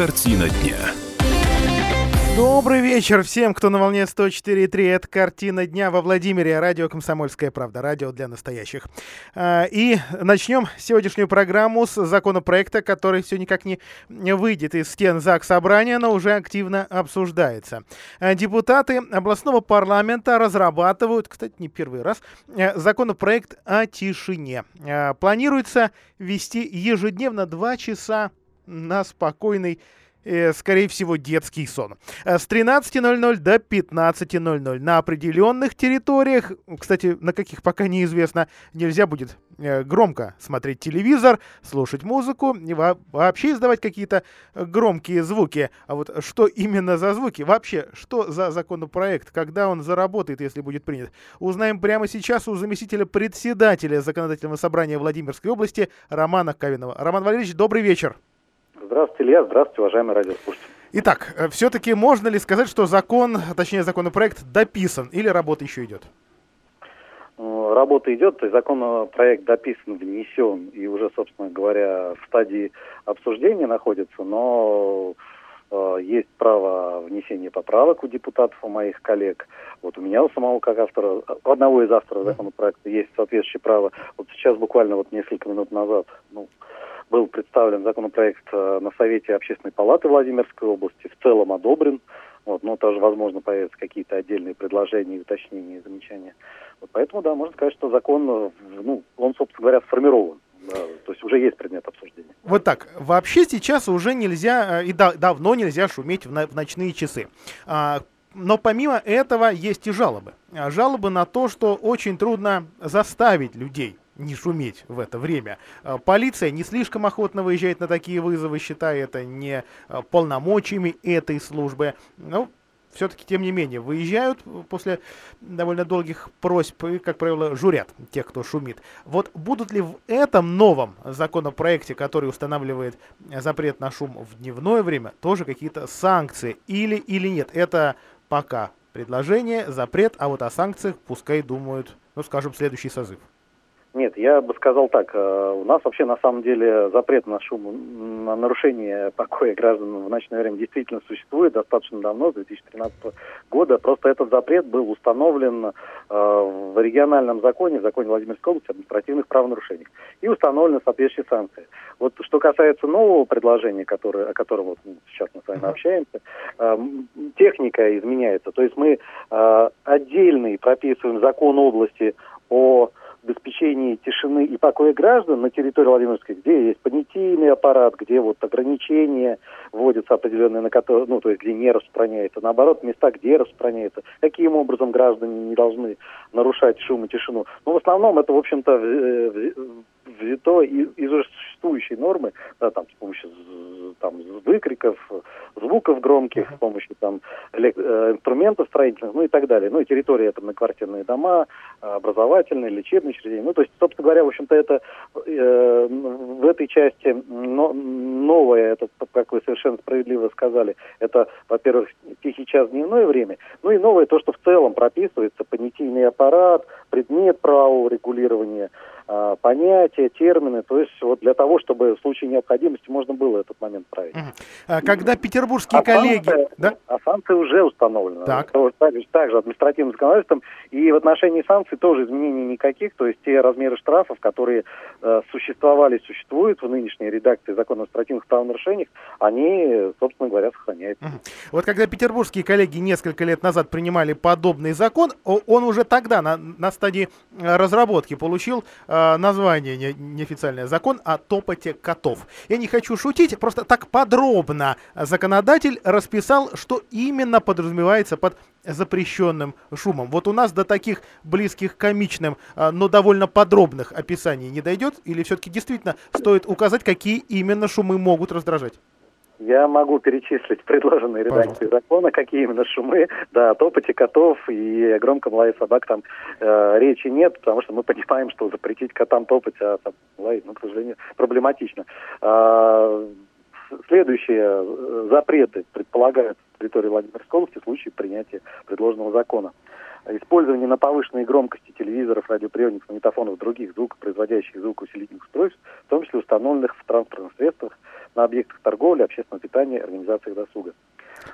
Картина дня. Добрый вечер всем, кто на волне 104.3. Это «Картина дня» во Владимире. Радио «Комсомольская правда». Радио для настоящих. А, и начнем сегодняшнюю программу с законопроекта, который все никак не выйдет из стен ЗАГС Собрания, но уже активно обсуждается. А, депутаты областного парламента разрабатывают, кстати, не первый раз, а, законопроект о тишине. Планируется вести ежедневно два часа на спокойный скорее всего, детский сон. Э, с 13.00 до 15.00 на определенных территориях, кстати, на каких пока неизвестно, нельзя будет э, громко смотреть телевизор, слушать музыку вообще издавать какие-то громкие звуки. А вот что именно за звуки? Вообще, что за законопроект? Когда он заработает, если будет принят? Узнаем прямо сейчас у заместителя председателя Законодательного собрания Владимирской области Романа Кавинова. Роман Валерьевич, добрый вечер. Здравствуйте, Илья. Здравствуйте, уважаемые радиослушатели. Итак, э, все-таки можно ли сказать, что закон, точнее законопроект дописан или работа еще идет? Ну, работа идет, то есть законопроект дописан, внесен и уже, собственно говоря, в стадии обсуждения находится, но э, есть право внесения поправок у депутатов, у моих коллег. Вот у меня у самого, как автора, одного из авторов законопроекта есть соответствующее право. Вот сейчас буквально вот несколько минут назад, ну, был представлен законопроект э, на Совете Общественной палаты Владимирской области, в целом одобрен. Вот, но тоже, возможно, появятся какие-то отдельные предложения, уточнения и замечания. Вот поэтому, да, можно сказать, что закон, э, ну, он, собственно говоря, сформирован. То есть уже есть предмет обсуждения. Вот так. Вообще сейчас уже нельзя, э, и да, давно нельзя шуметь в, на, в ночные часы. А, но помимо этого есть и жалобы. А, жалобы на то, что очень трудно заставить людей не шуметь в это время. А, полиция не слишком охотно выезжает на такие вызовы, считая это не а, полномочиями этой службы. Ну, все-таки, тем не менее, выезжают после довольно долгих просьб и, как правило, журят тех, кто шумит. Вот будут ли в этом новом законопроекте, который устанавливает запрет на шум в дневное время, тоже какие-то санкции или, или нет? Это пока предложение, запрет, а вот о санкциях пускай думают, ну, скажем, следующий созыв. Нет, я бы сказал так. Э, у нас вообще на самом деле запрет на шум, на нарушение покоя граждан в ночное время действительно существует достаточно давно, с 2013 года. Просто этот запрет был установлен э, в региональном законе, в законе Владимирской области административных правонарушений. И установлены соответствующие санкции. Вот что касается нового предложения, которое, о котором вот сейчас мы с вами общаемся, э, техника изменяется. То есть мы отдельный прописываем закон области о обеспечении тишины и покоя граждан на территории Владимирской, где есть понятийный аппарат, где вот ограничения вводятся определенные, на которые, ну, то есть где не распространяется, наоборот, места, где распространяется, каким образом граждане не должны нарушать шум и тишину. Но в основном это, в общем-то, взято из, уже существующей нормы, да, там, с помощью там, выкриков, звуков громких, с помощью там, э, инструментов строительных, ну и так далее. Ну и территория это многоквартирные дома, образовательные, лечебные учреждения. Ну, то есть, собственно говоря, в общем-то, это э, в этой части но, новое, это, как вы совершенно справедливо сказали, это, во-первых, тихий час дневное время, ну и новое то, что в целом прописывается понятийный аппарат, предмет правового регулирования, э, понятия, термины, то есть вот для того, чтобы в случае необходимости можно было этот момент править. А когда петербургские а коллеги... Санкции, да? А санкции уже установлены. Так. Также, также административным законодательством. И в отношении санкций тоже изменений никаких. То есть те размеры штрафов, которые э, существовали, существуют в нынешней редакции закона о административных правонарушениях, они, собственно говоря, сохраняются. Вот когда петербургские коллеги несколько лет назад принимали подобный закон, он уже тогда на, на стадии э, разработки получил э, название не, неофициальное закон о топоте котов. Я не хочу шутить, просто так подробно законодатель расписал, что именно подразумевается под запрещенным шумом. Вот у нас до таких близких комичным, а, но довольно подробных описаний не дойдет? Или все-таки действительно стоит указать, какие именно шумы могут раздражать? Я могу перечислить предложенные редакции закона, какие именно шумы, да, топоте котов и громком лае собак там э, речи нет, потому что мы понимаем, что запретить котам топать, а там лаять, ну, к сожалению, проблематично. А, следующие э, запреты предполагают территории Владимирской области в случае принятия предложенного закона. Использование на повышенной громкости телевизоров, радиоприемников, магнитофонов, других звукопроизводящих звукоусилительных устройств, в том числе установленных в транспортных средствах, на объектах торговли, общественного питания, организациях досуга.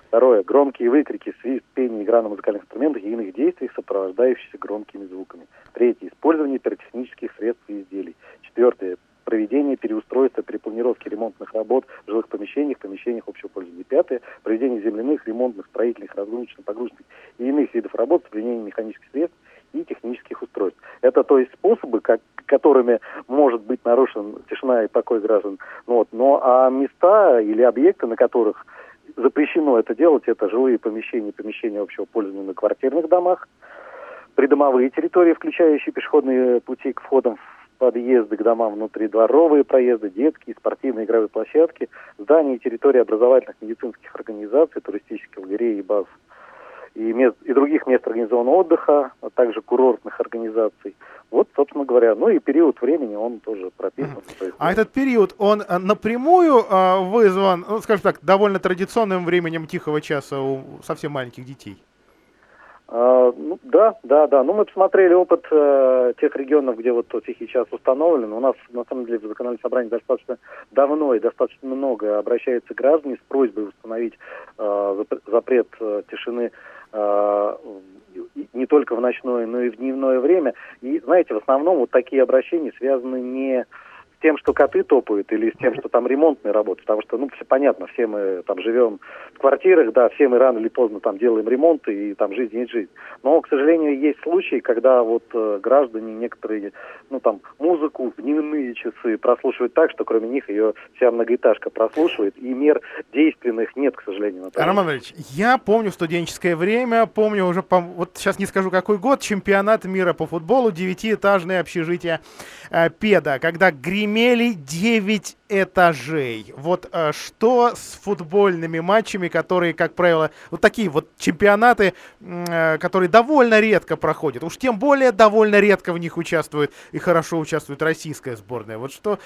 Второе. Громкие выкрики, свист, пение, игра на музыкальных инструментах и иных действиях, сопровождающихся громкими звуками. Третье. Использование пиротехнических средств и изделий. Четвертое проведение переустройства, перепланировки ремонтных работ в жилых помещениях, помещениях общего пользования. Пятое. Проведение земляных, ремонтных, строительных, разгрузочных, погрузочных и иных видов работ с применением механических средств и технических устройств. Это то есть способы, как, которыми может быть нарушен тишина и покой граждан. Ну, вот. Но а места или объекты, на которых запрещено это делать, это жилые помещения, помещения общего пользования на квартирных домах, придомовые территории, включающие пешеходные пути к входам в подъезды к домам внутри, дворовые проезды, детские, спортивные игровые площадки, здания и территории образовательных медицинских организаций, туристических галерей и баз и, мест, и других мест организованного отдыха, а также курортных организаций. Вот, собственно говоря, ну и период времени он тоже прописан. А этот период, он э, напрямую э, вызван, ну, скажем так, довольно традиционным временем тихого часа у совсем маленьких детей? А, ну, да, да, да. Ну, мы посмотрели опыт э, тех регионов, где вот тихий час установлен. У нас, на самом деле, в законодательном собрании достаточно давно и достаточно много обращаются граждане с просьбой установить э, запрет э, тишины не только в ночное, но и в дневное время. И, знаете, в основном вот такие обращения связаны не с тем, что коты топают, или с тем, что там ремонтные работы, потому что, ну, все понятно, все мы там живем в квартирах, да, все мы рано или поздно там делаем ремонты, и там жизнь есть жизнь. Но, к сожалению, есть случаи, когда вот э, граждане некоторые, ну, там, музыку в дневные часы прослушивают так, что кроме них ее вся многоэтажка прослушивает, и мер действенных нет, к сожалению. Наталья. Роман Ильич, я помню студенческое время, помню уже, вот сейчас не скажу какой год, чемпионат мира по футболу, девятиэтажное общежитие э, Педа, когда грим имели 9 этажей. Вот э, что с футбольными матчами, которые, как правило, вот такие вот чемпионаты, э, которые довольно редко проходят. Уж тем более довольно редко в них участвует и хорошо участвует российская сборная. Вот что...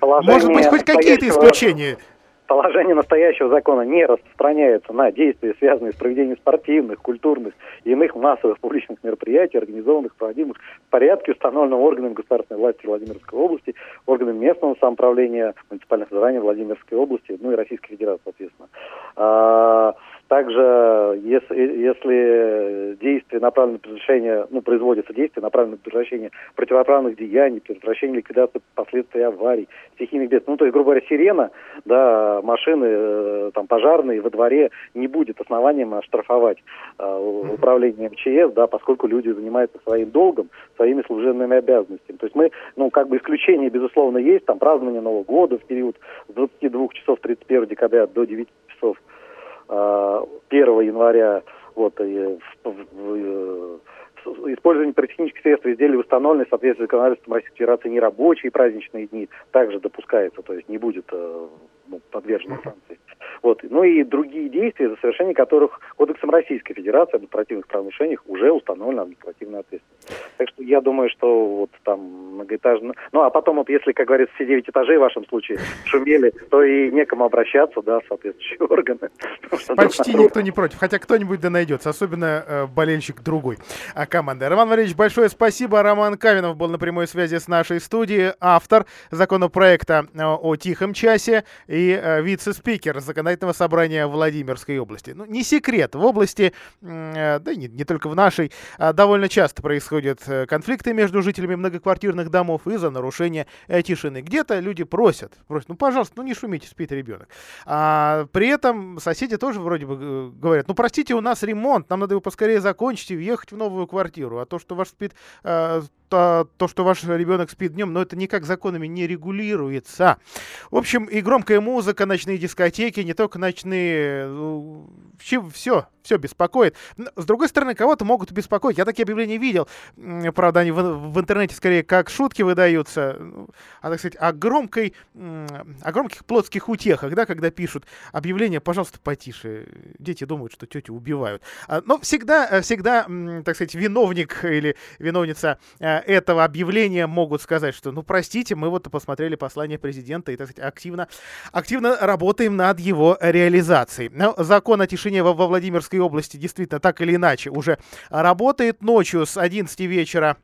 Положение может быть, хоть какие-то исключения положение настоящего закона не распространяется на действия, связанные с проведением спортивных, культурных и иных массовых публичных мероприятий, организованных, проводимых в порядке, установленном органами государственной власти Владимирской области, органами местного самоуправления, муниципальных собраний Владимирской области, ну и Российской Федерации, соответственно. А, также, если, если действия направлены на предотвращение, ну, производятся действия, направленные на предотвращение противоправных деяний, предотвращение ликвидации последствий аварий, стихийных бедствий, ну, то есть, грубо говоря, сирена, да, машины, э, там, пожарные во дворе не будет основанием оштрафовать э, управление МЧС, да, поскольку люди занимаются своим долгом, своими служебными обязанностями. То есть мы, ну, как бы исключение, безусловно, есть, там, празднование Нового года в период с 22 часов 31 декабря до 9 часов 1 э, января вот, и в, в, в, использование пиротехнических средств и изделий, установленных в соответствии с законодательством Российской Федерации, нерабочие праздничные дни также допускается, то есть не будет э, ну, подвержено санкции. Вот. Ну и другие действия, за совершение которых Кодексом Российской Федерации об административных правонарушениях уже установлена административная ответственность. Так что я думаю, что вот там многоэтажно... Ну а потом, вот если, как говорится, все девять этажей в вашем случае шумели, то и некому обращаться, да, соответствующие органы. Почти никто не против, хотя кто-нибудь да найдется, особенно э, болельщик другой а, команды. Роман Валерьевич, большое спасибо. Роман Каменов был на прямой связи с нашей студией, автор законопроекта э, о тихом часе и э, вице-спикер законодательного собрания Владимирской области. Ну, не секрет, в области, э, да и не, не только в нашей, э, довольно часто происходят э, конфликты между жителями многоквартирных домов из-за нарушения тишины. Где-то люди просят, просят, ну, пожалуйста, ну не шумите, спит ребенок. А при этом соседи тоже вроде бы говорят, ну, простите, у нас ремонт, нам надо его поскорее закончить и въехать в новую квартиру. А то, что ваш спит то, то, что ваш ребенок спит днем, но это никак законами не регулируется. В общем, и громкая музыка, ночные дискотеки, не только ночные, все, ну, все, все беспокоит. С другой стороны, кого-то могут беспокоить. Я такие объявления видел. Правда, они в, в интернете скорее как шутки выдаются. Ну, а, так сказать, о, громкой, о громких плотских утехах, да, когда пишут объявление, пожалуйста, потише. Дети думают, что тетю убивают. А, но всегда, всегда, так сказать, виновник или виновница э, этого объявления могут сказать, что, ну, простите, мы вот посмотрели послание президента и, так сказать, активно, активно работаем над его реализацией. Но закон о тишине во, во Владимирской области действительно так или иначе уже работает ночью с 11 вечера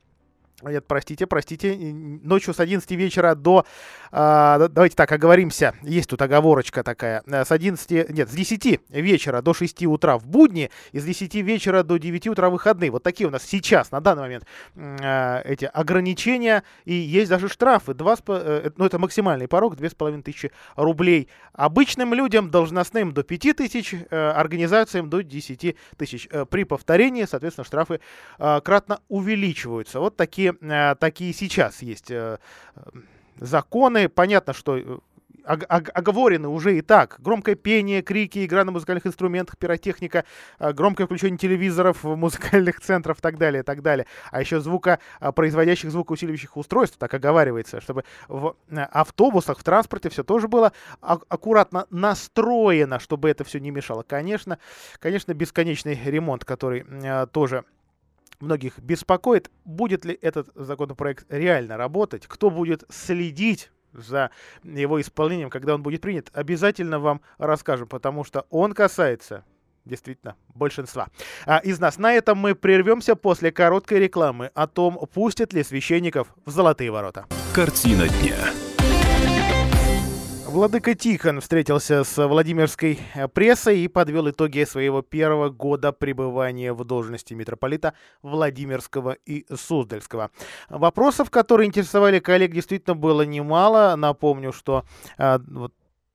Нет, простите, простите. Ночью с 11 вечера до... Э, давайте так, оговоримся. Есть тут оговорочка такая. С 11... Нет, с 10 вечера до 6 утра в будни и с 10 вечера до 9 утра в выходные. Вот такие у нас сейчас, на данный момент, э, эти ограничения. И есть даже штрафы. 2, э, ну, это максимальный порог, 2500 рублей. Обычным людям, должностным до 5000, э, организациям до 10 тысяч. Э, при повторении, соответственно, штрафы э, кратно увеличиваются. Вот такие э, такие сейчас есть э, законы. Понятно, что э, оговорены уже и так. Громкое пение, крики, игра на музыкальных инструментах, пиротехника, э, громкое включение телевизоров, музыкальных центров и так далее, и так далее. А еще звука производящих звукоусиливающих устройств, так оговаривается, чтобы в автобусах, в транспорте все тоже было аккуратно настроено, чтобы это все не мешало. Конечно, конечно, бесконечный ремонт, который тоже многих беспокоит, будет ли этот законопроект реально работать, кто будет следить за его исполнением, когда он будет принят, обязательно вам расскажем, потому что он касается действительно большинства а, из нас. На этом мы прервемся после короткой рекламы о том, пустят ли священников в золотые ворота. Картина дня. Владыка Тихон встретился с Владимирской э, прессой и подвел итоги своего первого года пребывания в должности митрополита Владимирского и Суздальского. Вопросов, которые интересовали коллег, действительно было немало. Напомню, что э, вот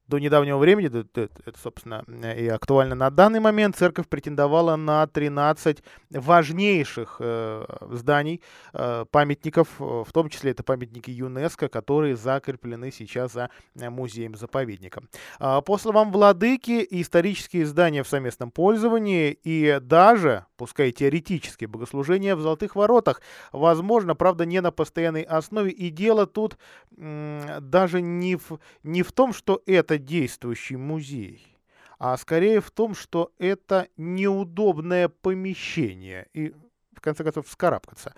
до недавнего времени, это, собственно, и актуально на данный момент, церковь претендовала на 13 важнейших э, зданий, э, памятников, в том числе это памятники ЮНЕСКО, которые закреплены сейчас за музеем-заповедником. А, по словам владыки, исторические здания в совместном пользовании и даже, пускай теоретические богослужения в Золотых Воротах, возможно, правда, не на постоянной основе, и дело тут даже не в, не в том, что это действующий музей, а скорее в том, что это неудобное помещение. И в конце концов, вскарабкаться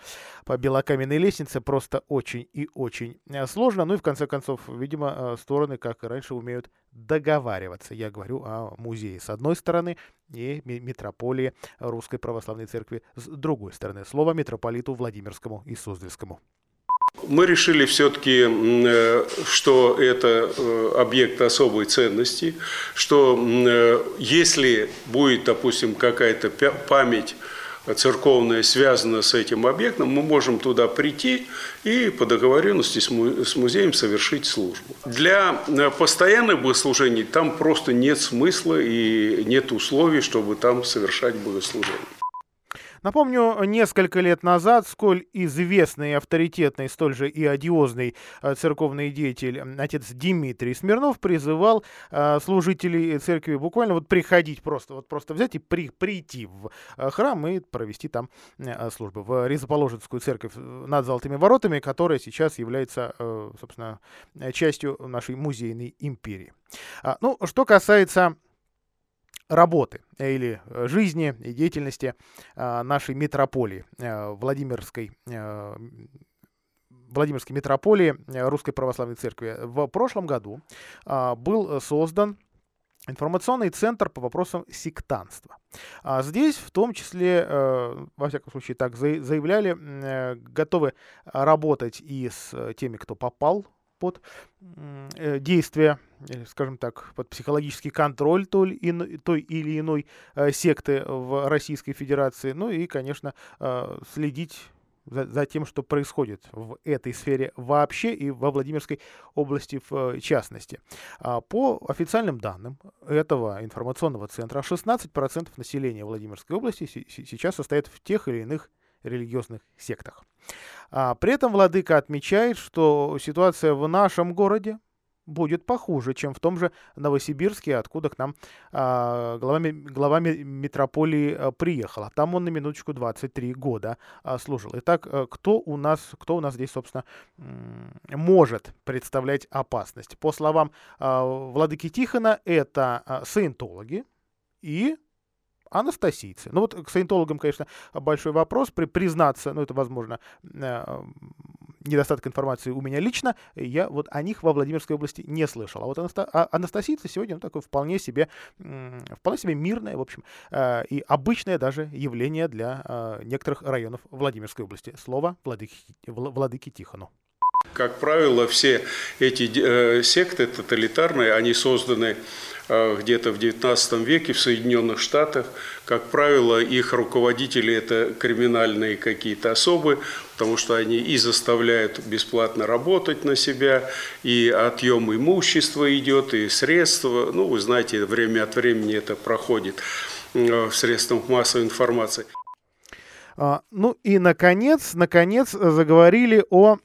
по белокаменной лестнице просто очень и очень э, сложно. Ну и в конце концов, видимо, э, стороны, как и раньше, умеют договариваться. Я говорю о музее с одной стороны и метрополии Русской Православной Церкви с другой стороны. Слово митрополиту Владимирскому и Суздальскому. Мы решили все-таки, э, что это э, объект особой ценности, что э, если будет, допустим, какая-то память церковная связана с этим объектом, мы можем туда прийти и по договоренности с музеем совершить службу. Для постоянных богослужений там просто нет смысла и нет условий, чтобы там совершать богослужение. Напомню, несколько лет назад, сколь известный авторитетный, столь же и одиозный э, церковный деятель, отец Дмитрий Смирнов, призывал э, служителей церкви буквально вот приходить просто, вот просто взять и при, прийти в э, храм и провести там службу. В Ризоположенскую церковь над Золотыми воротами, которая сейчас является, собственно, частью нашей музейной империи. А, ну, что касается работы или э, жизни и деятельности а, нашей метрополии э, Владимирской э, Владимирской метрополии Русской Православной Церкви. В прошлом году был создан информационный центр по вопросам сектанства. А здесь, в том числе, во всяком случае, так заявляли, готовы работать и с теми, кто попал под э, действие, скажем так, под психологический контроль той, или иной э, секты в Российской Федерации, ну и, конечно, э, следить за, за тем, что происходит в этой сфере вообще и во Владимирской области в частности. А по официальным данным этого информационного центра, 16% населения Владимирской области сейчас состоит в тех или иных религиозных сектах. А при этом владыка отмечает, что ситуация в нашем городе будет похуже, чем в том же Новосибирске, откуда к нам а, глава, глава метрополии а, приехала. Там он на минуточку 23 года а, служил. Итак, а, кто у нас, кто у нас здесь, собственно, может представлять опасность? По словам а, владыки Тихона, это а, саентологи и анастасийцы. Ну вот к саентологам, конечно, большой вопрос, при, признаться, ну это возможно, э, недостаток информации у меня лично, я вот о них во Владимирской области не слышал. А вот Анаста... а Анастасийцы сегодня ну, такое вполне себе, вполне себе мирное, в общем, э, и обычное даже явление для э, некоторых районов Владимирской области. Слово владыки, владыки Тихону. Как правило, все эти э, секты тоталитарные, они созданы где-то в XIX веке в Соединенных Штатах. Как правило, их руководители – это криминальные какие-то особы, потому что они и заставляют бесплатно работать на себя, и отъем имущества идет, и средства. Ну, вы знаете, время от времени это проходит э, в средствах массовой информации. А, ну и, наконец, наконец заговорили о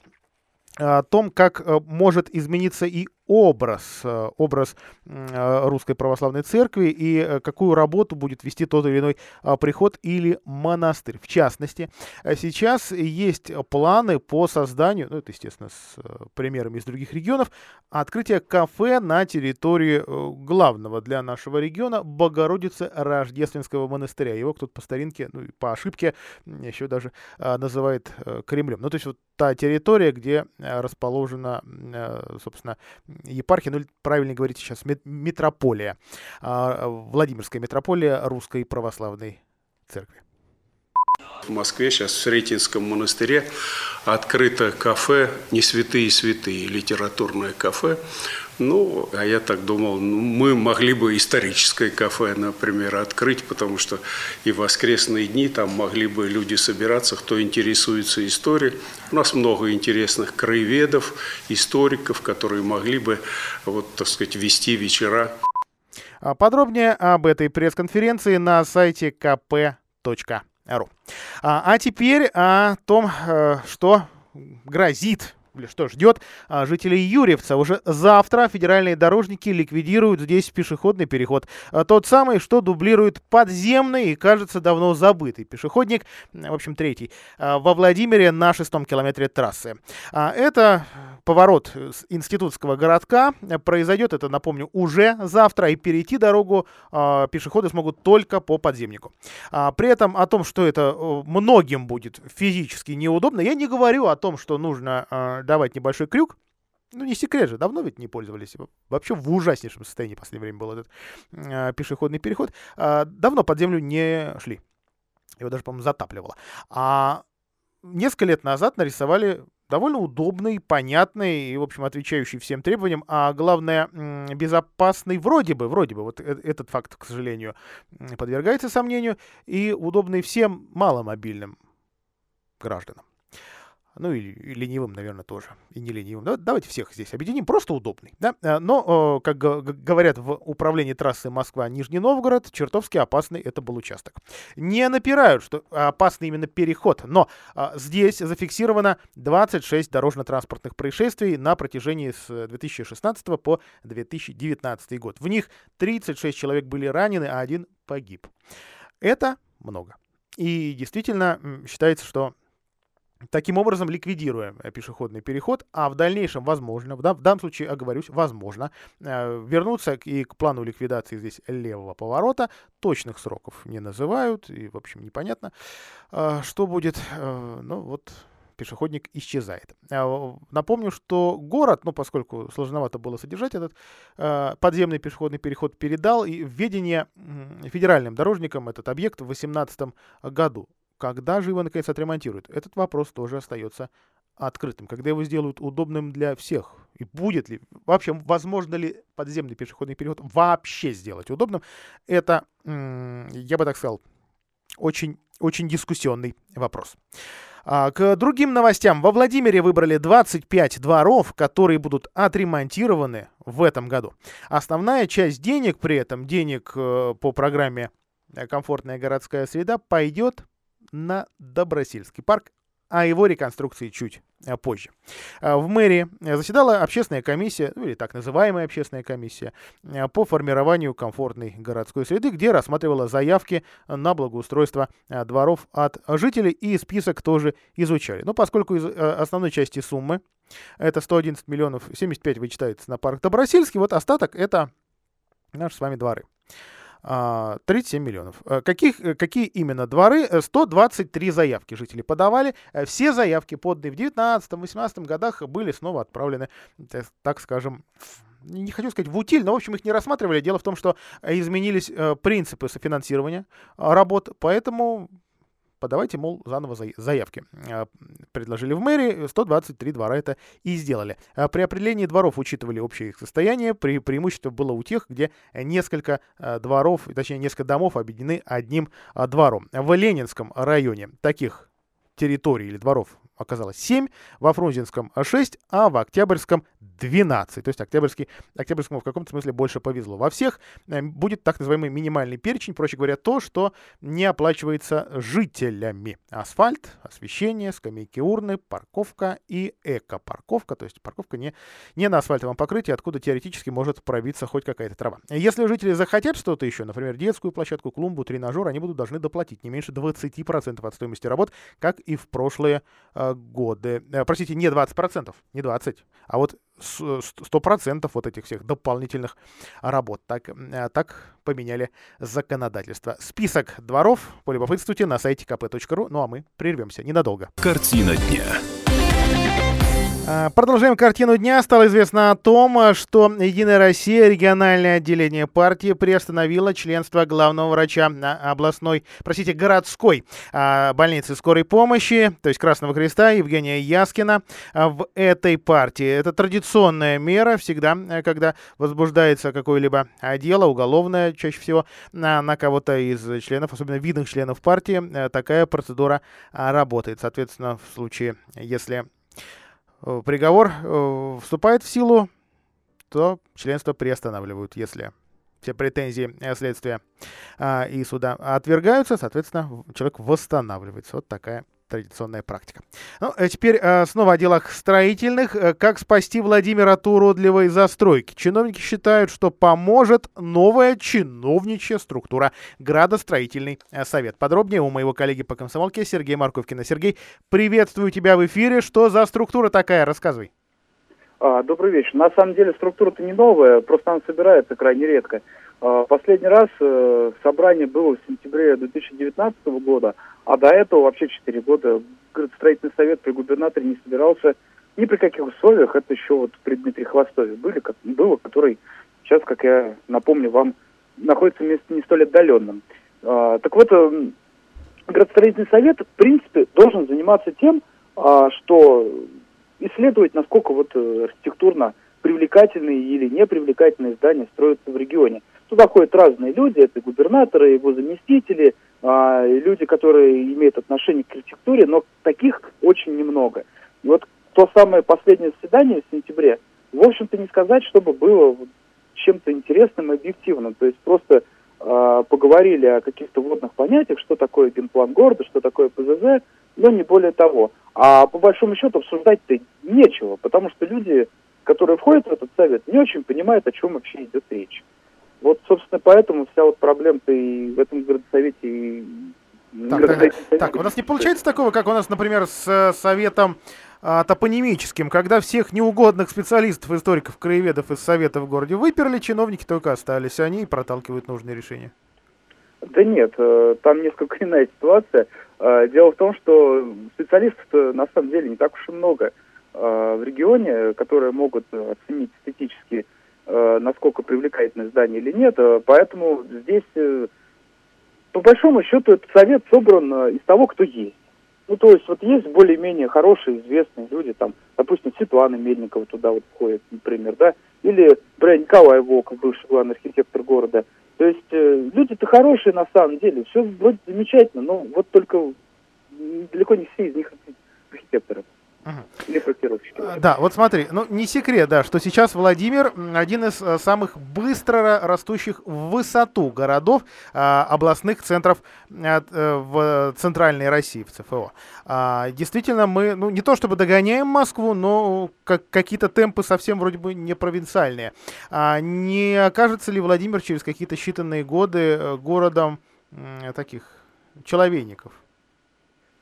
о том, как э, может измениться и образ, э, образ э, Русской Православной Церкви и э, какую работу будет вести тот или иной а, приход или монастырь. В частности, сейчас есть планы по созданию, ну это, естественно, с примерами из других регионов, открытия кафе на территории главного для нашего региона Богородицы Рождественского монастыря. Его кто-то по старинке, ну по ошибке еще даже называет Кремлем. Ну то есть вот та территория, где расположена, собственно, епархия, ну, правильно говорить сейчас, метрополия, а, Владимирская метрополия Русской Православной Церкви. В Москве сейчас в Сретенском монастыре открыто кафе «Не святые святые», литературное кафе. Ну, а я так думал, ну, мы могли бы историческое кафе, например, открыть, потому что и в воскресные дни там могли бы люди собираться, кто интересуется историей. У нас много интересных краеведов, историков, которые могли бы, вот, так сказать, вести вечера. А подробнее об этой пресс-конференции на сайте kp.ru. А, а теперь о том, э, что грозит что ждет а, жителей Юрьевца. Уже завтра федеральные дорожники ликвидируют здесь пешеходный переход. А, тот самый, что дублирует подземный и, кажется, давно забытый пешеходник, в общем, третий, а, во Владимире на шестом километре трассы. А, это поворот с институтского городка. Произойдет это, напомню, уже завтра, и перейти дорогу э, пешеходы смогут только по подземнику. А, при этом о том, что это многим будет физически неудобно, я не говорю о том, что нужно э, давать небольшой крюк. Ну, не секрет же, давно ведь не пользовались. Вообще в ужаснейшем состоянии в последнее время был этот э, пешеходный переход. Э, давно под землю не шли. Его даже, по-моему, затапливало. А несколько лет назад нарисовали довольно удобный, понятный и, в общем, отвечающий всем требованиям, а главное, безопасный вроде бы, вроде бы, вот э, этот факт, к сожалению, подвергается сомнению, и удобный всем маломобильным гражданам. Ну и, ленивым, наверное, тоже. И не ленивым. Да, давайте всех здесь объединим. Просто удобный. Да? Э, но, как говорят в управлении трассы Москва-Нижний Новгород, чертовски опасный это был участок. Не напирают, что опасный именно переход. Но здесь зафиксировано 26 дорожно-транспортных происшествий на протяжении с 2016 по 2019 год. В них 36 человек были ранены, а один погиб. Это много. И действительно считается, что Таким образом, ликвидируя э, пешеходный переход, а в дальнейшем, возможно, в, да, в данном случае, оговорюсь, возможно, э, вернуться и к плану ликвидации здесь левого поворота. Точных сроков не называют, и, в общем, непонятно, э, что будет. Э, ну, вот пешеходник исчезает. Э, напомню, что город, ну, поскольку сложновато было содержать этот э, подземный пешеходный переход, передал и в ведение федеральным дорожникам этот объект в 2018 году. Когда же его наконец отремонтируют? Этот вопрос тоже остается открытым. Когда его сделают удобным для всех? И будет ли, вообще, возможно ли подземный пешеходный переход вообще сделать удобным? Это, я бы так сказал, очень, очень дискуссионный вопрос. А, к другим новостям. Во Владимире выбрали 25 дворов, которые будут отремонтированы в этом году. Основная часть денег при этом, денег э, по программе «Комфортная городская среда», пойдет на Добросельский парк, а его реконструкции чуть э, позже. Э, в мэрии заседала общественная комиссия, ну или так называемая общественная комиссия, э, по формированию комфортной городской среды, где рассматривала заявки на благоустройство дворов от жителей, и список тоже изучали. Но поскольку из основной части суммы, это 111 миллионов 75 вычитается на парк Добросельский, вот остаток это наши с вами дворы. 37 миллионов. Каких, какие именно дворы? 123 заявки жители подавали. Все заявки, поданные в 2019-2018 годах, были снова отправлены, так скажем, не хочу сказать в утиль, но, в общем, их не рассматривали. Дело в том, что изменились принципы софинансирования работ, поэтому подавайте, мол, заново заявки. А, предложили в мэрии, 123 двора это и сделали. А при определении дворов учитывали общее их состояние, при преимущество было у тех, где несколько а, дворов, точнее, несколько домов объединены одним двором. В Ленинском районе таких территорий или дворов оказалось 7, во Фрунзенском 6, а в Октябрьском 12. То есть Октябрьский, Октябрьскому в каком-то смысле больше повезло. Во всех э, будет так называемый минимальный перечень, проще говоря, то, что не оплачивается жителями. Асфальт, освещение, скамейки урны, парковка и эко-парковка, то есть парковка не, не на асфальтовом покрытии, откуда теоретически может пробиться хоть какая-то трава. Если жители захотят что-то еще, например, детскую площадку, клумбу, тренажер, они будут должны доплатить не меньше 20% от стоимости работ, как и в прошлые э, годы. Э, простите, не 20%, не 20%, а вот 100% вот этих всех дополнительных работ. Так, э, так поменяли законодательство. Список дворов полюбопытствуйте на сайте kp.ru. Ну а мы прервемся ненадолго. Картина дня. А, продолжаем картину дня. Стало известно о том, что Единая Россия, региональное отделение партии, приостановило членство главного врача областной, простите, городской а, больницы скорой помощи, то есть Красного Креста, Евгения Яскина а, в этой партии. Это традиционная мера всегда, э, когда возбуждается какое-либо дело, уголовное чаще всего, на, кого-то из членов, особенно видных членов партии, э, такая процедура работает. Соответственно, в случае, если приговор э, вступает в силу, то членство приостанавливают, если все претензии э, следствия а, и суда отвергаются, соответственно, человек восстанавливается. Вот такая традиционная практика. Ну, а теперь э, снова о делах строительных. Э, как спасти Владимира от уродливой застройки? Чиновники считают, что поможет новая чиновничья структура Градостроительный совет. Подробнее у моего коллеги по комсомолке Сергея Марковкина. Сергей, приветствую тебя в эфире. Что за структура такая? Рассказывай. А, добрый вечер. На самом деле структура-то не новая, просто она собирается крайне редко. А, последний раз э, собрание было в сентябре 2019 года, а до этого вообще 4 года строительный совет при губернаторе не собирался ни при каких условиях. Это еще вот при Дмитрии Хвостове были, как, было, который сейчас, как я напомню вам, находится в не столь отдаленном. А, так вот, э, градостроительный совет, в принципе, должен заниматься тем, а, что исследовать, насколько вот э, архитектурно привлекательные или непривлекательные здания строятся в регионе. Туда ходят разные люди, это губернаторы, его заместители, а, люди, которые имеют отношение к архитектуре, но таких очень немного. И вот то самое последнее заседание в сентябре, в общем-то не сказать, чтобы было чем-то интересным и объективным. То есть просто э, поговорили о каких-то водных понятиях, что такое генплан города, что такое ПЗЗ, но не более того. А по большому счету обсуждать-то нечего, потому что люди, которые входят в этот совет, не очень понимают, о чем вообще идет речь. Вот, собственно, поэтому вся вот проблема-то и в этом городсовете, и так, так, так, у нас не получается такого, как у нас, например, с э, советом а, топонимическим, когда всех неугодных специалистов, историков, краеведов из совета в городе выперли, чиновники только остались, они проталкивают нужные решения. Да нет, э, там несколько иная ситуация. Э, дело в том, что специалистов на самом деле не так уж и много в регионе, которые могут оценить эстетически э, насколько привлекательное здание или нет. Э, поэтому здесь, э, по большому счету, этот совет собран э, из того, кто есть. Ну, то есть, вот есть более-менее хорошие, известные люди, там, допустим, Светлана Мельникова туда вот входит, например, да, или, например, Николай бывший главный архитектор города. То есть, э, люди-то хорошие на самом деле, все вроде замечательно, но вот только далеко не все из них архитекторы. Или проектировщики. А, да, вот смотри, ну не секрет, да, что сейчас Владимир один из э, самых быстро растущих в высоту городов а, областных центров а, в центральной России, в ЦФО. А, действительно, мы, ну не то чтобы догоняем Москву, но как, какие-то темпы совсем вроде бы не провинциальные. Не окажется ли Владимир через какие-то считанные годы э, городом таких человейников?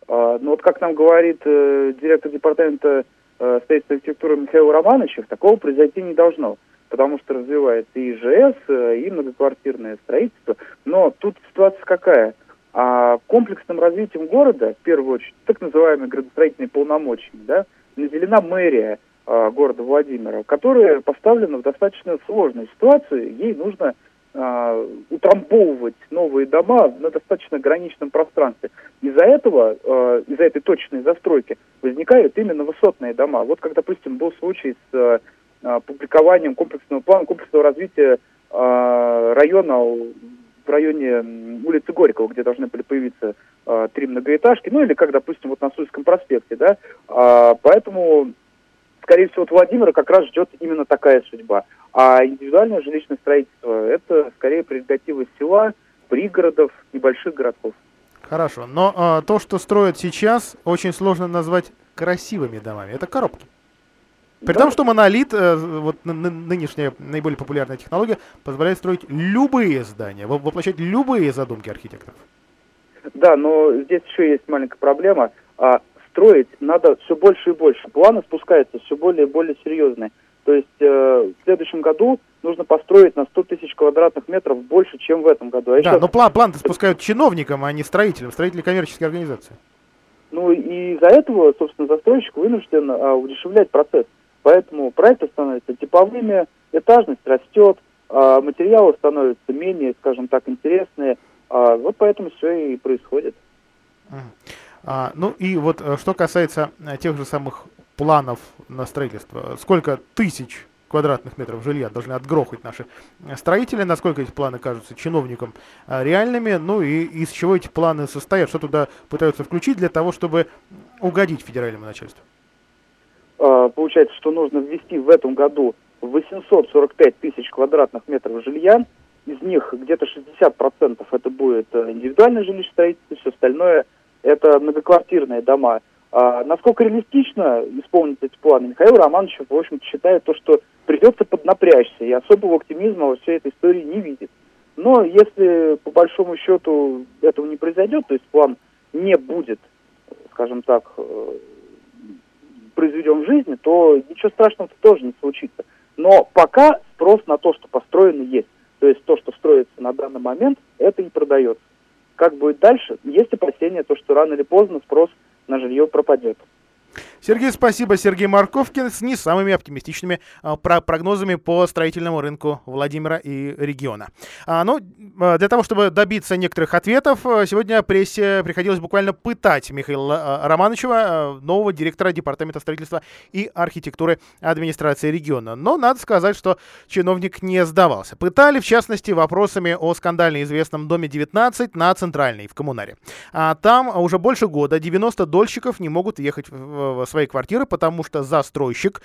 А, ну вот как нам говорит э, директор департамента э, строительства и архитектуры Михаил Романовичев, такого произойти не должно. потому что развивается и ИЖС, э, и многоквартирное строительство. Но тут ситуация какая? А комплексным развитием города, в первую очередь, так называемые градостроительные полномочия, да, наделена мэрия а, города Владимира, которая поставлена в достаточно сложную ситуацию. Ей нужно утрамбовывать новые дома на достаточно ограниченном пространстве. Из-за этого, а, из-за этой точной застройки возникают именно высотные дома. Вот как, допустим, был случай с а, публикованием комплексного плана, комплексного развития а, района в районе улицы Горького, где должны были появиться три многоэтажки, ну или как, допустим, вот на Суйском проспекте, да, поэтому, скорее всего, от Владимира как раз ждет именно такая судьба. А индивидуальное жилищное строительство – это скорее прерогатива села, пригородов, небольших городков. Хорошо, но э, то, что строят сейчас, очень сложно назвать красивыми домами. Это коробки. При да. том, что монолит, э, вот нынешняя наиболее популярная технология, позволяет строить любые здания, воплощать любые задумки архитекторов. Да, но здесь еще есть маленькая проблема. А, строить надо все больше и больше. Планы спускаются все более и более серьезные. То есть э, в следующем году нужно построить на 100 тысяч квадратных метров больше, чем в этом году. А да, еще... но план, план спускают чиновникам, а не строителям, строители коммерческой организации. Ну и из-за этого, собственно, застройщик вынужден а, удешевлять процесс. Поэтому проекты становятся типовыми, этажность растет, а, материалы становятся менее, скажем так, интересные. А, вот поэтому все и происходит. А, ну и вот э, что касается э, тех же самых планов на строительство, сколько тысяч квадратных метров жилья должны отгрохать наши э, строители, насколько эти планы кажутся чиновникам реальными, ну и из чего эти планы состоят, что туда пытаются включить для того, чтобы угодить федеральному начальству. А, получается, что нужно ввести в этом году 845 тысяч квадратных метров жилья, из них где-то 60% это будет индивидуальное жилищное строительство, все остальное это многоквартирные дома. А насколько реалистично исполнить эти планы, Михаил Романович, в общем-то, считает то, что придется поднапрячься, и особого оптимизма во всей этой истории не видит. Но если по большому счету этого не произойдет, то есть план не будет, скажем так, э, произведем в жизни, то ничего страшного тоже не случится. Но пока спрос на то, что построено, есть. То есть то, что строится на данный момент, это и продается. Как будет дальше? Есть опасения, то, что рано или поздно спрос на жилье пропадет. Сергей, спасибо. Сергей Марковкин с не самыми оптимистичными а, про прогнозами по строительному рынку Владимира и региона. А, ну, а, для того, чтобы добиться некоторых ответов, а, сегодня прессе приходилось буквально пытать Михаила Романовичева, нового директора Департамента строительства и архитектуры администрации региона. Но надо сказать, что чиновник не сдавался. Пытали, в частности, вопросами о скандально известном доме 19 на Центральной в Коммунаре. А там уже больше года 90 дольщиков не могут ехать в своей квартиры, потому что застройщик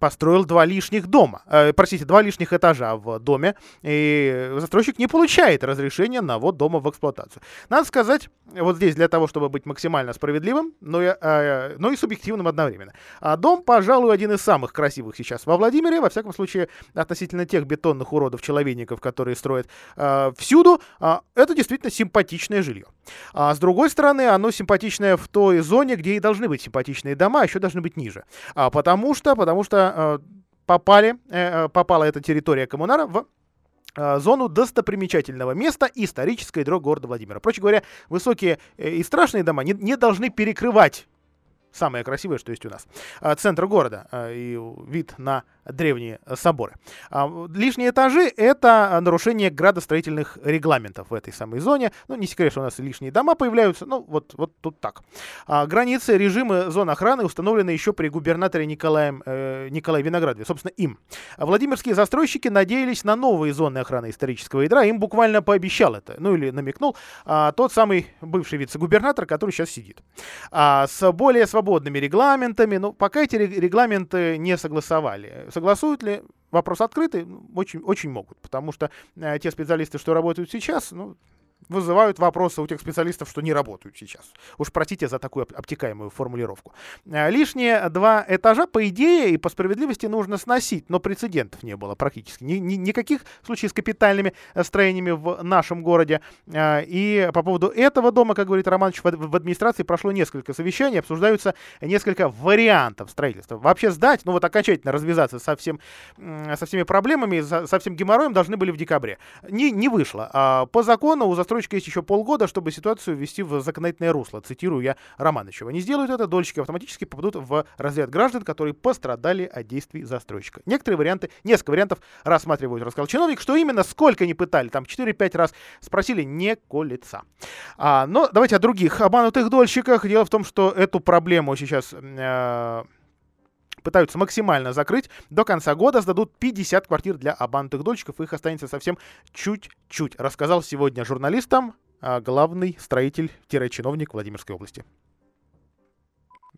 построил два лишних дома, э, простите, два лишних этажа в доме, и застройщик не получает разрешения на ввод дома в эксплуатацию. Надо сказать, вот здесь для того, чтобы быть максимально справедливым, но и, э, но и субъективным одновременно. А дом, пожалуй, один из самых красивых сейчас во Владимире, во всяком случае, относительно тех бетонных уродов-человейников, которые строят э, всюду, э, это действительно симпатичное жилье. А с другой стороны, оно симпатичное в той зоне, где и должны быть симпатичные дома, а еще должны быть ниже. А потому что, потому что Э, попали, э, э, попала эта территория коммунара в зону достопримечательного места исторической дороги города Владимира. Проще говоря, высокие и страшные дома не, не должны перекрывать самое красивое, что есть у нас. Центр города и вид на древние соборы. А, лишние этажи — это нарушение градостроительных регламентов в этой самой зоне. Ну, не секрет, что у нас лишние дома появляются. Ну, вот, вот тут так. А, границы, режимы зон охраны установлены еще при губернаторе Николаем, э, Николае Виноградове. Собственно, им. Владимирские застройщики надеялись на новые зоны охраны исторического ядра. Им буквально пообещал это, ну или намекнул, а, тот самый бывший вице-губернатор, который сейчас сидит. А, с более свободными регламентами, ну, пока эти регламенты не согласовали Согласуют ли? Вопрос открытый. Ну, очень, очень могут, потому что э, те специалисты, что работают сейчас, ну, вызывают вопросы у тех специалистов, что не работают сейчас. Уж простите за такую обтекаемую формулировку. Э, лишние два этажа, по идее и по справедливости, нужно сносить, но прецедентов не было практически. Ни, ни, никаких случаев с капитальными э, строениями в нашем городе. Э, и по поводу этого дома, как говорит Романович, в, администрации прошло несколько совещаний, обсуждаются несколько вариантов строительства. Вообще сдать, ну вот окончательно развязаться со, всем, со всеми проблемами, со всем геморроем должны были в декабре. Не, не вышло. А по закону у застройщика дольщика есть еще полгода, чтобы ситуацию ввести в законодательное русло, цитирую я Романычева. Не сделают это, дольщики автоматически попадут в разряд граждан, которые пострадали от действий застройщика. Некоторые варианты, несколько вариантов рассматривают, рассказал чиновник, что именно, сколько не пытали, там 4-5 раз спросили, не колется. А, но давайте о других обманутых дольщиках. Дело в том, что эту проблему сейчас... Э, пытаются максимально закрыть. До конца года сдадут 50 квартир для обманутых дольщиков. Их останется совсем чуть-чуть, рассказал сегодня журналистам а, главный строитель-чиновник Владимирской области.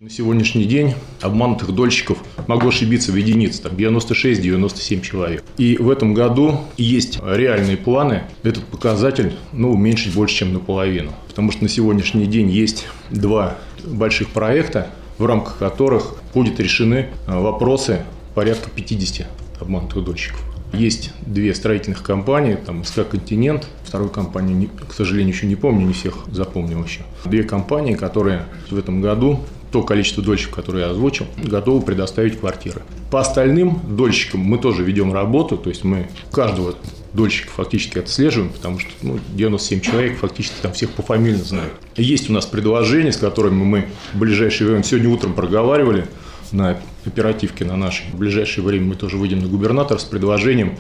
На сегодняшний день обманутых дольщиков, могу ошибиться в единице, там 96-97 человек. И в этом году есть реальные планы этот показатель ну, уменьшить больше, чем наполовину. Потому что на сегодняшний день есть два больших проекта, в рамках которых будут решены э, вопросы порядка 50 обманутых дольщиков. Есть две строительных компании, там СК «Континент», второй компании, к сожалению, еще не помню, не всех запомнил еще. Две компании, которые в этом году, то количество дольщиков, которое я озвучил, готовы предоставить квартиры. По остальным дольщикам мы тоже ведем работу, то есть мы каждого дольщика фактически отслеживаем, потому что ну, 97 человек фактически там всех пофамильно знают. Есть у нас предложения, с которыми мы в ближайшее время, сегодня утром проговаривали на оперативке на нашей. В ближайшее время мы тоже выйдем на губернатор с предложением,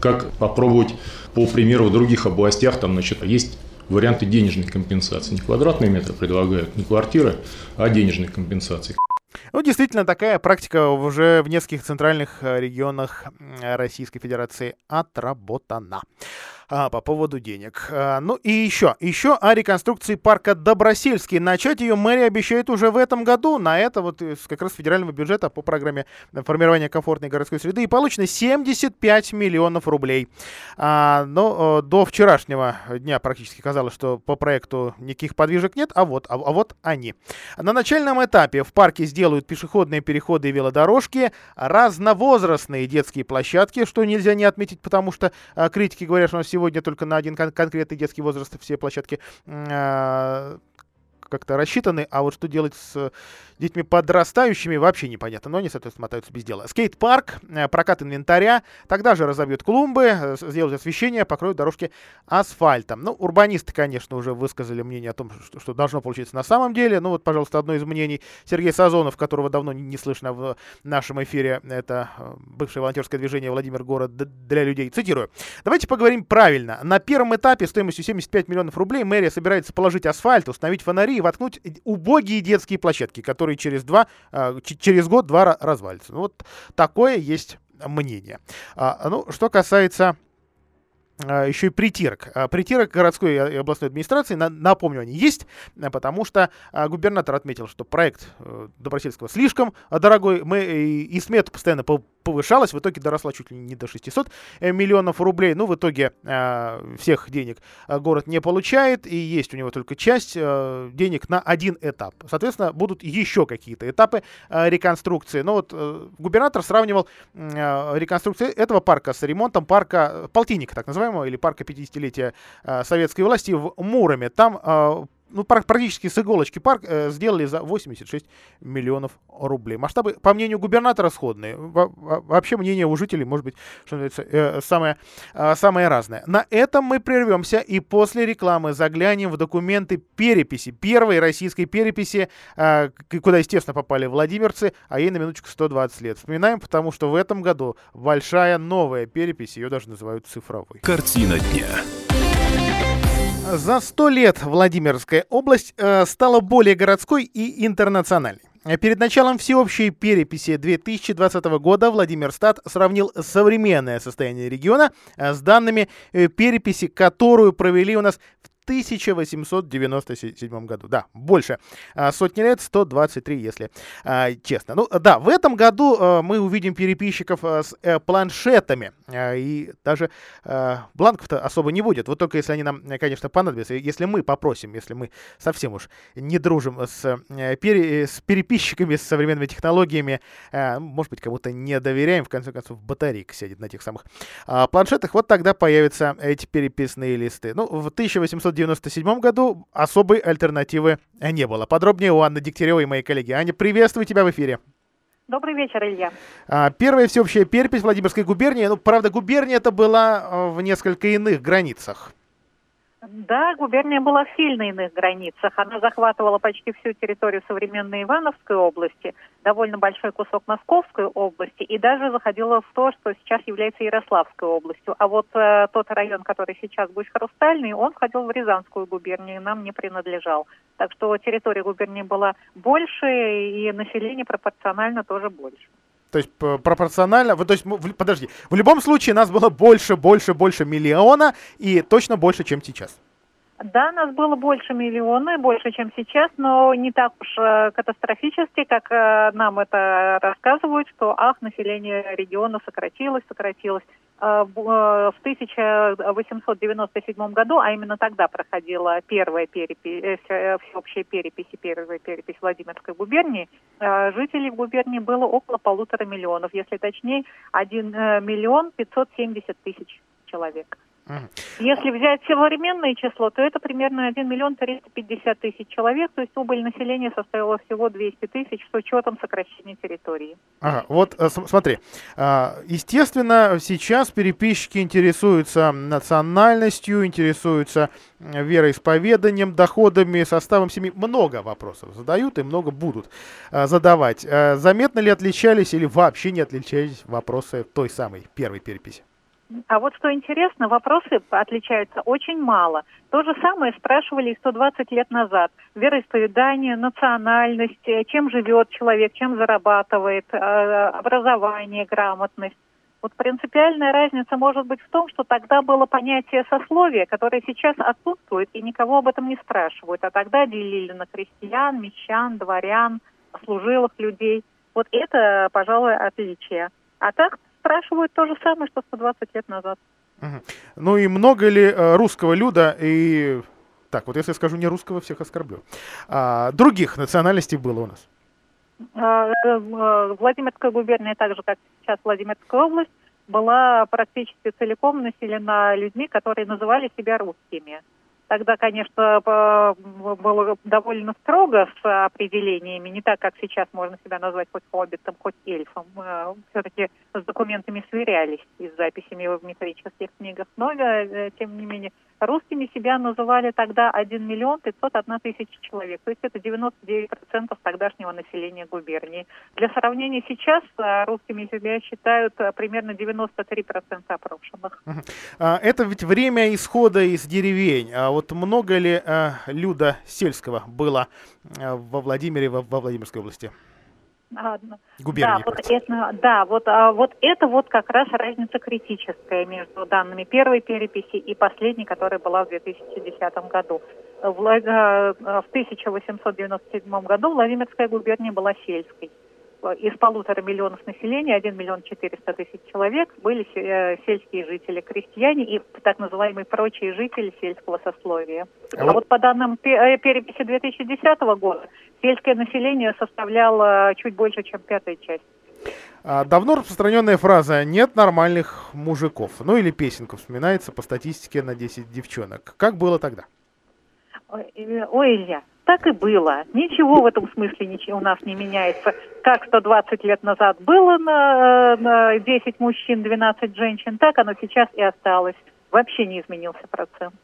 как попробовать по примеру в других областях, там, значит, есть варианты денежной компенсации. Не квадратные метры предлагают, не квартиры, а денежной компенсации. Ну, действительно, такая практика уже в нескольких центральных э, регионах Российской Федерации отработана а, по поводу денег. А, ну и еще, еще о реконструкции парка Добросельский. Начать ее мэрия обещает уже в этом году. На это вот как раз федерального бюджета по программе формирования комфортной городской среды и получено 75 миллионов рублей. А, но до вчерашнего дня практически казалось, что по проекту никаких подвижек нет, а вот, а, а вот они. На начальном этапе в парке сделают пешеходные переходы и велодорожки, разновозрастные детские площадки, что нельзя не отметить, потому что а, критики говорят, что у нас сегодня только на один кон- конкретный детский возраст все площадки э, как-то рассчитаны, а вот что делать с детьми подрастающими вообще непонятно, но они, соответственно, мотаются без дела. Скейт-парк, э, прокат инвентаря, тогда же разобьют клумбы, э, сделают освещение, покроют дорожки асфальтом. Ну, урбанисты, конечно, уже высказали мнение о том, что, что должно получиться на самом деле. Ну, вот, пожалуйста, одно из мнений Сергей Сазонов, которого давно не слышно в нашем эфире, это э, бывшее волонтерское движение «Владимир город для людей». Цитирую. Давайте поговорим правильно. На первом этапе стоимостью 75 миллионов рублей мэрия собирается положить асфальт, установить фонари воткнуть убогие детские площадки, которые через, два, а, через год-два развалится. Ну, вот такое есть мнение. А, ну, что касается а, еще и притирок. Притирок городской и областной администрации, напомню, они есть, потому что губернатор отметил, что проект э, Добросельского слишком дорогой. Мы и смету постоянно повышалась, в итоге доросла чуть ли не до 600 э, миллионов рублей. Ну, в итоге э, всех денег э, город не получает, и есть у него только часть денег на один этап. Соответственно, будут еще какие-то этапы реконструкции. Но вот губернатор сравнивал э, реконструкцию этого парка с ремонтом парка, полтинника так называемого, или парка 50-летия э, советской власти в Муроме. Там ну, практически с иголочки парк э, сделали за 86 миллионов рублей. Масштабы, по мнению губернатора, сходные. Во вообще мнение у жителей, может быть, что называется, э, самое, э, самое разное. На этом мы прервемся и после рекламы заглянем в документы переписи, первой российской переписи, э, куда, естественно, попали владимирцы, а ей на минуточку 120 лет. Вспоминаем, потому что в этом году большая новая перепись, ее даже называют цифровой. Картина дня. За сто лет Владимирская область э, стала более городской и интернациональной. Перед началом всеобщей переписи 2020 года Владимир Стат сравнил современное состояние региона э, с данными э, переписи, которую провели у нас в 1897 году. Да, больше а, сотни лет, 123, если а, честно. Ну да, в этом году а, мы увидим переписчиков с а, планшетами. И даже бланков-то особо не будет. Вот только если они нам, конечно, понадобятся. Если мы попросим, если мы совсем уж не дружим с, а, пере, с переписчиками, с современными технологиями, может быть, кому-то не доверяем, в конце концов, батарейка сядет на тех самых планшетах, вот тогда появятся эти переписные листы. Ну, в 1897 году особой альтернативы не было. Подробнее у Анны Дегтяревой и моей коллеги. Аня, приветствую тебя в эфире. Добрый вечер, Илья. А, первая всеобщая перепись Владимирской губернии. Ну, правда, губерния это была а, в несколько иных границах. Да, губерния была в сильно иных границах. Она захватывала почти всю территорию современной Ивановской области, довольно большой кусок Московской области и даже заходила в то, что сейчас является Ярославской областью. А вот э, тот район, который сейчас будет Хрустальный, он входил в Рязанскую губернию, нам не принадлежал. Так что территория губернии была больше и население пропорционально тоже больше. То есть пропорционально, то есть, подожди, в любом случае нас было больше, больше, больше миллиона и точно больше, чем сейчас. Да, нас было больше миллиона, больше, чем сейчас, но не так уж э, катастрофически, как э, нам это рассказывают, что, ах, население региона сократилось, сократилось. Э, в 1897 году, а именно тогда проходила первая перепись, всеобщая перепись и первая перепись Владимирской губернии, жителей в губернии было около полутора миллионов, если точнее, 1 миллион 570 тысяч человек. Если взять современное число, то это примерно 1 миллион 350 тысяч человек, то есть убыль населения составила всего 200 тысяч с учетом сокращения территории. Ага, вот э, смотри, а, естественно, сейчас переписчики интересуются национальностью, интересуются вероисповеданием, доходами, составом семьи. Много вопросов задают и много будут а, задавать. А, заметно ли отличались или вообще не отличались вопросы той самой первой переписи? А вот что интересно, вопросы отличаются очень мало. То же самое спрашивали и 120 лет назад. Вероисповедание, национальность, э, чем живет человек, чем зарабатывает, э, образование, грамотность. Вот принципиальная разница может быть в том, что тогда было понятие сословия, которое сейчас отсутствует, и никого об этом не спрашивают. А тогда делили на крестьян, мещан, дворян, служилых людей. Вот это, пожалуй, отличие. А так спрашивают то же самое, что 120 лет назад. Угу. Ну и много ли э, русского люда и... Так, вот если я скажу не русского, всех оскорблю. А, других национальностей было у нас? А, э, э, Владимирская губерния, так же как сейчас Владимирская область, была практически целиком населена людьми, которые называли себя русскими. Тогда, конечно, было довольно строго с определениями, не так, как сейчас можно себя назвать хоть хоббитом, хоть эльфом. Э, Все-таки с документами сверялись и с записями в метрических книгах. Но, э, тем не менее, русскими себя называли тогда 1 миллион 501 тысяча человек. То есть это 99% тогдашнего населения губернии. Для сравнения, сейчас э, русскими себя считают примерно 93% опрошенных. А, это ведь время исхода из деревень. А вот много ли люда сельского было во Владимире, во, во Владимирской области? Губернии. Да, вот это, да, вот, а, вот это вот как раз разница критическая между данными первой переписи и последней, которая была в 2010 году. В, э, в 1897 году Владимирская губерния была сельской из полутора миллионов населения, 1 миллион 400 тысяч человек были э, сельские жители, крестьяне и так называемые прочие жители сельского сословия. А вот по данным э, переписи 2010 года, сельское население составляло чуть больше, чем пятая часть. А давно распространенная фраза «нет нормальных мужиков». Ну или песенка вспоминается по статистике на 10 девчонок. Как было тогда? Ой, Илья, так и было. Ничего в этом смысле ничего у нас не меняется. Как 120 лет назад было на, на 10 мужчин, 12 женщин, так оно сейчас и осталось. Вообще не изменился процент.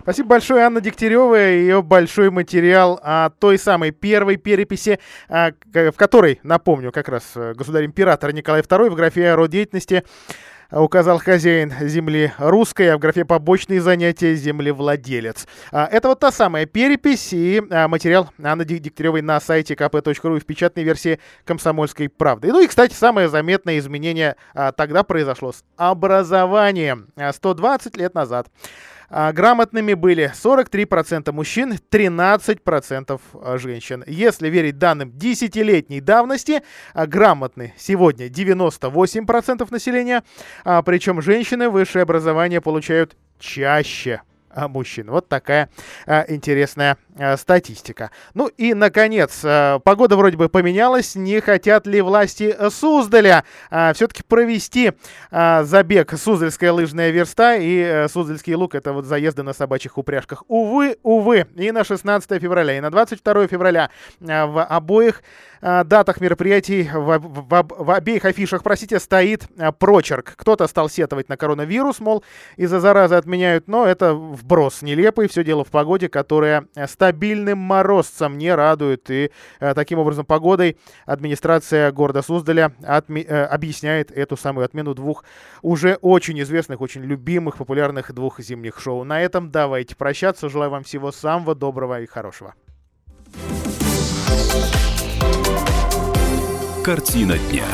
Спасибо большое, Анна Дегтярева, и ее большой материал о той самой первой переписи, а, в которой, напомню, как раз э, государь-император Николай II в графе род деятельности указал хозяин земли русской, а в графе побочные занятия землевладелец. А, это вот та самая перепись и а, материал Анны Дегтяревой на сайте kp.ru и в печатной версии «Комсомольской правды». Ну и, кстати, самое заметное изменение а, тогда произошло с образованием 120 лет назад. А грамотными были 43% мужчин, 13% а, женщин. Если верить данным десятилетней давности, а, грамотны сегодня 98% населения, причем женщины высшее образование получают чаще мужчин. Вот такая а, интересная а, статистика. Ну и, наконец, а, погода вроде бы поменялась. Не хотят ли власти Суздаля а, все-таки провести а, забег Суздальская лыжная верста и а, Суздальский лук? Это вот заезды на собачьих упряжках. Увы, увы, и на 16 февраля, и на 22 февраля а, в обоих а, датах мероприятий, в, в, в обеих афишах, простите, стоит а, прочерк. Кто-то стал сетовать на коронавирус, мол, из-за заразы отменяют, но это вброс нелепый. Все дело в погоде, которая стабильным морозцем не радует. И а, таким образом погодой администрация города Суздаля отме- э, объясняет эту самую отмену двух уже очень известных, очень любимых, популярных двух зимних шоу. На этом давайте прощаться. Желаю вам всего самого доброго и хорошего. Картина дня.